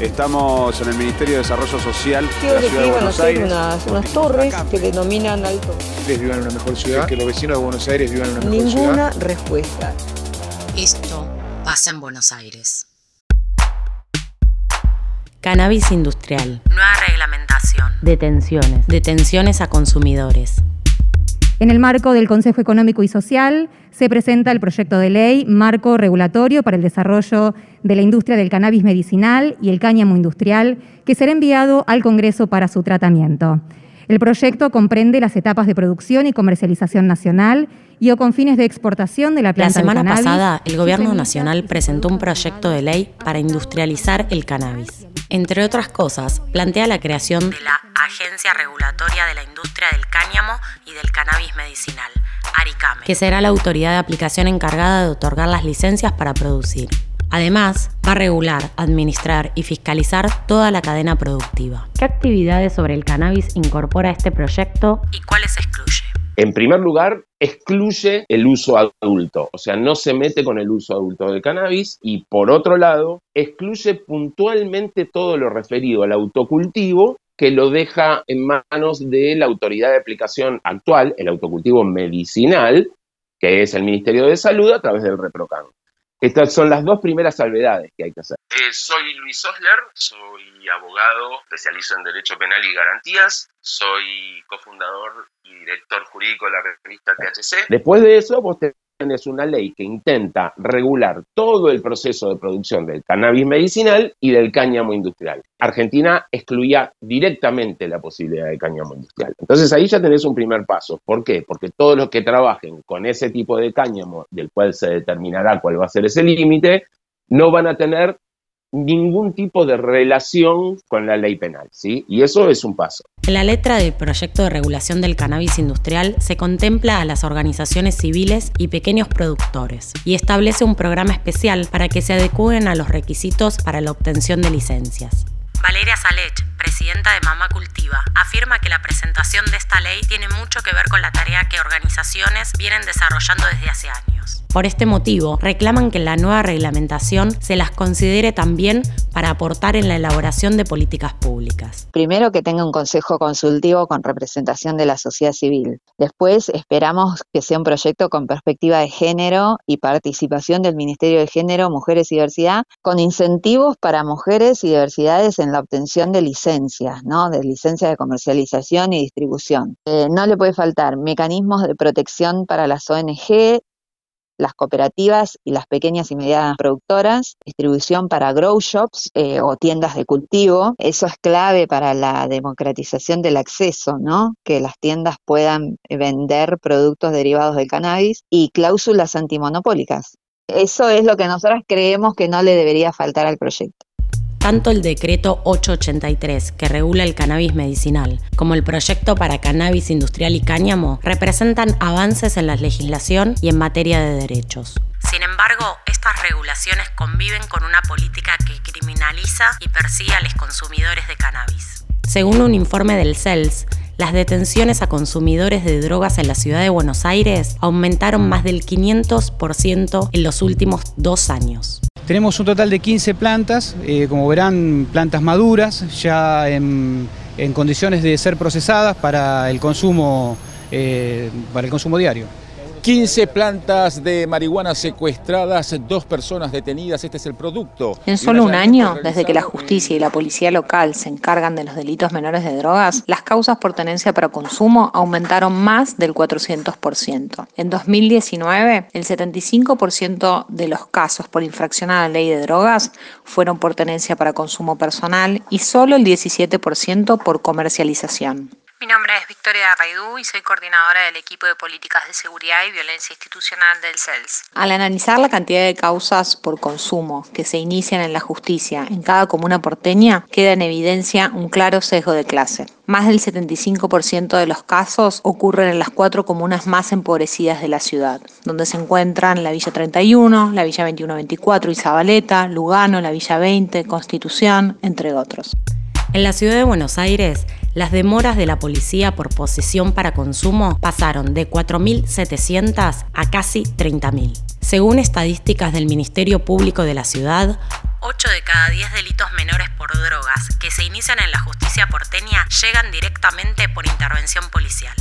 Estamos en el Ministerio de Desarrollo Social de la que Ciudad de Buenos Aires. unas, unas torres que denominan alto. vivan en una mejor ciudad, que los vecinos de Buenos Aires vivan en una mejor ciudad. Ninguna respuesta. Esto pasa en Buenos Aires. Cannabis industrial. Nueva reglamentación. Detenciones. Detenciones a consumidores. En el marco del Consejo Económico y Social se presenta el proyecto de ley Marco Regulatorio para el Desarrollo de la Industria del Cannabis Medicinal y el Cáñamo Industrial, que será enviado al Congreso para su tratamiento. El proyecto comprende las etapas de producción y comercialización nacional y o con fines de exportación de la La planta semana del cannabis, pasada, el Gobierno Nacional presentó un proyecto de ley para industrializar el cannabis. Entre otras cosas, plantea la creación De la Agencia Regulatoria de la Industria del Cáñamo y del Cannabis Medicinal, ARICAME. que será la autoridad de aplicación encargada de otorgar las licencias para producir. Además, va a regular, administrar y fiscalizar toda la cadena productiva. ¿Qué actividades sobre el cannabis incorpora este proyecto? ¿Y cuáles excluye? En primer lugar, excluye el uso adulto, o sea, no se mete con el uso adulto del cannabis y por otro lado, excluye puntualmente todo lo referido al autocultivo que lo deja en manos de la autoridad de aplicación actual, el autocultivo medicinal, que es el Ministerio de Salud a través del ReproCan. Estas son las dos primeras salvedades que hay que hacer. Eh, soy Luis Osler, soy abogado, especializo en Derecho Penal y Garantías, soy cofundador y director jurídico de la revista THC. Después de eso, vos tenés una ley que intenta regular todo el proceso de producción del cannabis medicinal y del cáñamo industrial. Argentina excluía directamente la posibilidad de cáñamo industrial. Entonces ahí ya tenés un primer paso. ¿Por qué? Porque todos los que trabajen con ese tipo de cáñamo, del cual se determinará cuál va a ser ese límite, no van a tener ningún tipo de relación con la ley penal, ¿sí? Y eso es un paso. En la letra del proyecto de regulación del cannabis industrial se contempla a las organizaciones civiles y pequeños productores y establece un programa especial para que se adecúen a los requisitos para la obtención de licencias. Valeria Salech, presidenta de Mamá Cultiva, afirma que la presentación de esta ley tiene mucho que ver con la tarea que organizaciones vienen desarrollando desde hace años. Por este motivo, reclaman que la nueva reglamentación se las considere también para aportar en la elaboración de políticas públicas. Primero que tenga un consejo consultivo con representación de la sociedad civil. Después esperamos que sea un proyecto con perspectiva de género y participación del Ministerio de Género, Mujeres y Diversidad, con incentivos para mujeres y diversidades en la obtención de licencias, ¿no? De licencias de comercialización y distribución. Eh, no le puede faltar mecanismos de protección para las ONG, las cooperativas y las pequeñas y medianas productoras, distribución para grow shops eh, o tiendas de cultivo. Eso es clave para la democratización del acceso, ¿no? Que las tiendas puedan vender productos derivados del cannabis y cláusulas antimonopólicas. Eso es lo que nosotras creemos que no le debería faltar al proyecto. Tanto el decreto 883, que regula el cannabis medicinal, como el proyecto para cannabis industrial y cáñamo, representan avances en la legislación y en materia de derechos. Sin embargo, estas regulaciones conviven con una política que criminaliza y persigue a los consumidores de cannabis. Según un informe del CELS, las detenciones a consumidores de drogas en la ciudad de Buenos Aires aumentaron más del 500% en los últimos dos años. Tenemos un total de 15 plantas, eh, como verán, plantas maduras, ya en, condiciones de ser procesadas para el consumo, eh, para el consumo diario. 15 plantas de marihuana secuestradas, dos personas detenidas, este es el producto. En solo un año, desde que la justicia y la policía local se encargan de los delitos menores de drogas, las causas por tenencia para consumo aumentaron más del 400%. En 2019, el 75% de los casos por infracción a la ley de drogas fueron por tenencia para consumo personal y solo el 17% por comercialización. Mi nombre es Victoria Raidú y soy coordinadora del equipo de políticas de seguridad y violencia institucional del CELS. Al analizar la cantidad de causas por consumo que se inician en la justicia en cada comuna porteña, queda en evidencia un claro sesgo de clase. Más del 75% de los casos ocurren en las cuatro comunas más empobrecidas de la ciudad, donde se encuentran la Villa 31, la Villa 2124 Zabaleta, Lugano, la Villa 20, Constitución, entre otros. En la ciudad de Buenos Aires, las demoras de la policía por posesión para consumo pasaron de 4.700 a casi 30.000. Según estadísticas del Ministerio Público de la ciudad, 8 de cada 10 delitos menores por drogas que se inician en la justicia porteña llegan directamente por intervención policial.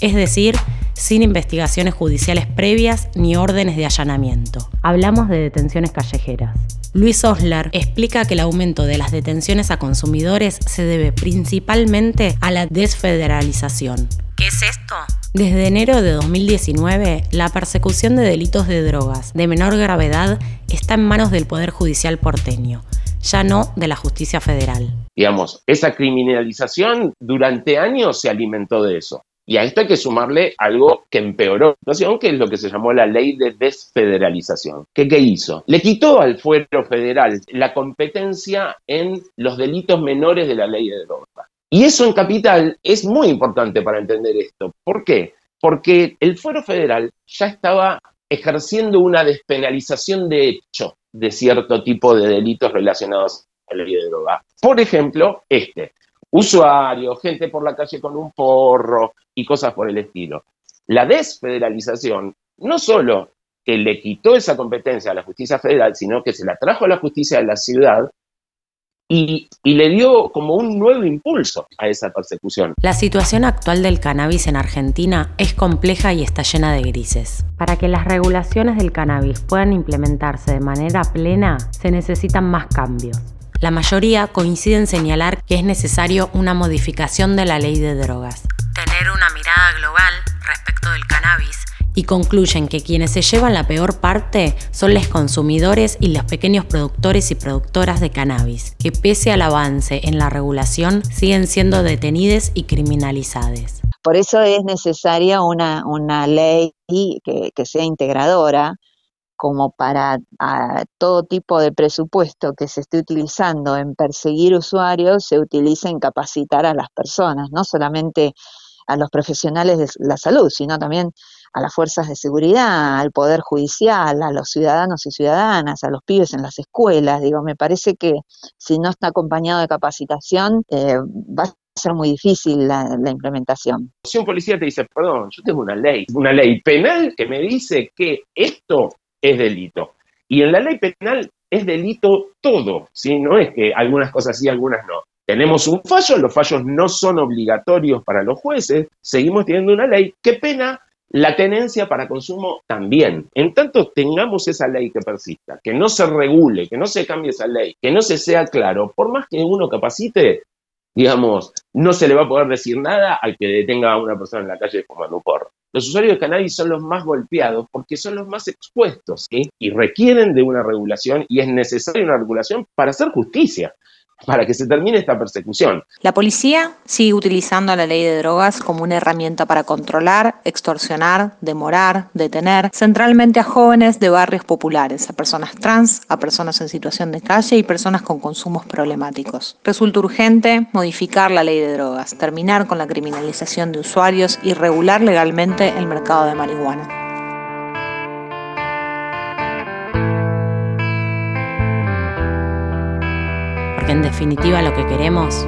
Es decir, sin investigaciones judiciales previas ni órdenes de allanamiento. Hablamos de detenciones callejeras. Luis Osler explica que el aumento de las detenciones a consumidores se debe principalmente a la desfederalización. ¿Qué es esto? Desde enero de 2019, la persecución de delitos de drogas de menor gravedad está en manos del Poder Judicial porteño, ya no de la justicia federal. Digamos, esa criminalización durante años se alimentó de eso. Y a esto hay que sumarle algo que empeoró la situación, que es lo que se llamó la ley de desfederalización. ¿Qué, ¿Qué hizo? Le quitó al fuero federal la competencia en los delitos menores de la ley de drogas. Y eso en capital es muy importante para entender esto. ¿Por qué? Porque el fuero federal ya estaba ejerciendo una despenalización de hecho de cierto tipo de delitos relacionados a la ley de drogas. Por ejemplo, este, usuarios, gente por la calle con un porro y cosas por el estilo. La desfederalización no solo que le quitó esa competencia a la justicia federal, sino que se la trajo a la justicia de la ciudad y, y, le dio como un nuevo impulso a esa persecución. La situación actual del cannabis en Argentina es compleja y está llena de grises. Para que las regulaciones del cannabis puedan implementarse de manera plena, se necesitan más cambios. La mayoría coincide en señalar que es necesario una modificación de la ley de drogas. Tener una mirada global respecto del cannabis y concluyen que quienes se llevan la peor parte son los consumidores y los pequeños productores y productoras de cannabis, que pese al avance en la regulación siguen siendo detenidos y criminalizados. Por eso es necesaria una, una ley que, que sea integradora, como para todo tipo de presupuesto que se esté utilizando en perseguir usuarios, se utilice en capacitar a las personas, no solamente a los profesionales de la salud, sino también a las fuerzas de seguridad, al poder judicial, a los ciudadanos y ciudadanas, a los pibes en las escuelas. Digo, me parece que si no está acompañado de capacitación, eh, va a ser muy difícil la, la, implementación. Si un policía te dice, perdón, yo tengo una ley, una ley penal que me dice que esto es delito. Y en la ley penal es delito todo, ¿sí? No es que algunas cosas sí, algunas no. Tenemos un fallo, los fallos no son obligatorios para los jueces, seguimos teniendo una ley que pena la tenencia para consumo también. En tanto tengamos esa ley que persista, que no se regule, que no se cambie esa ley, que no se sea claro, por más que uno capacite, digamos, no se le va a poder decir nada al que detenga a una persona en la calle fumando un porro. Los usuarios de cannabis son los más golpeados porque son los más expuestos y requieren de una regulación y es necesaria una regulación para hacer justicia para que se termine esta persecución. La policía sigue utilizando la ley de drogas como una herramienta para controlar, extorsionar, demorar, detener, centralmente a jóvenes de barrios populares, a personas trans, a personas en situación de calle y personas con consumos problemáticos. Resulta urgente modificar la ley de drogas, terminar con la criminalización de usuarios y regular legalmente el mercado de marihuana. En definitiva lo que queremos.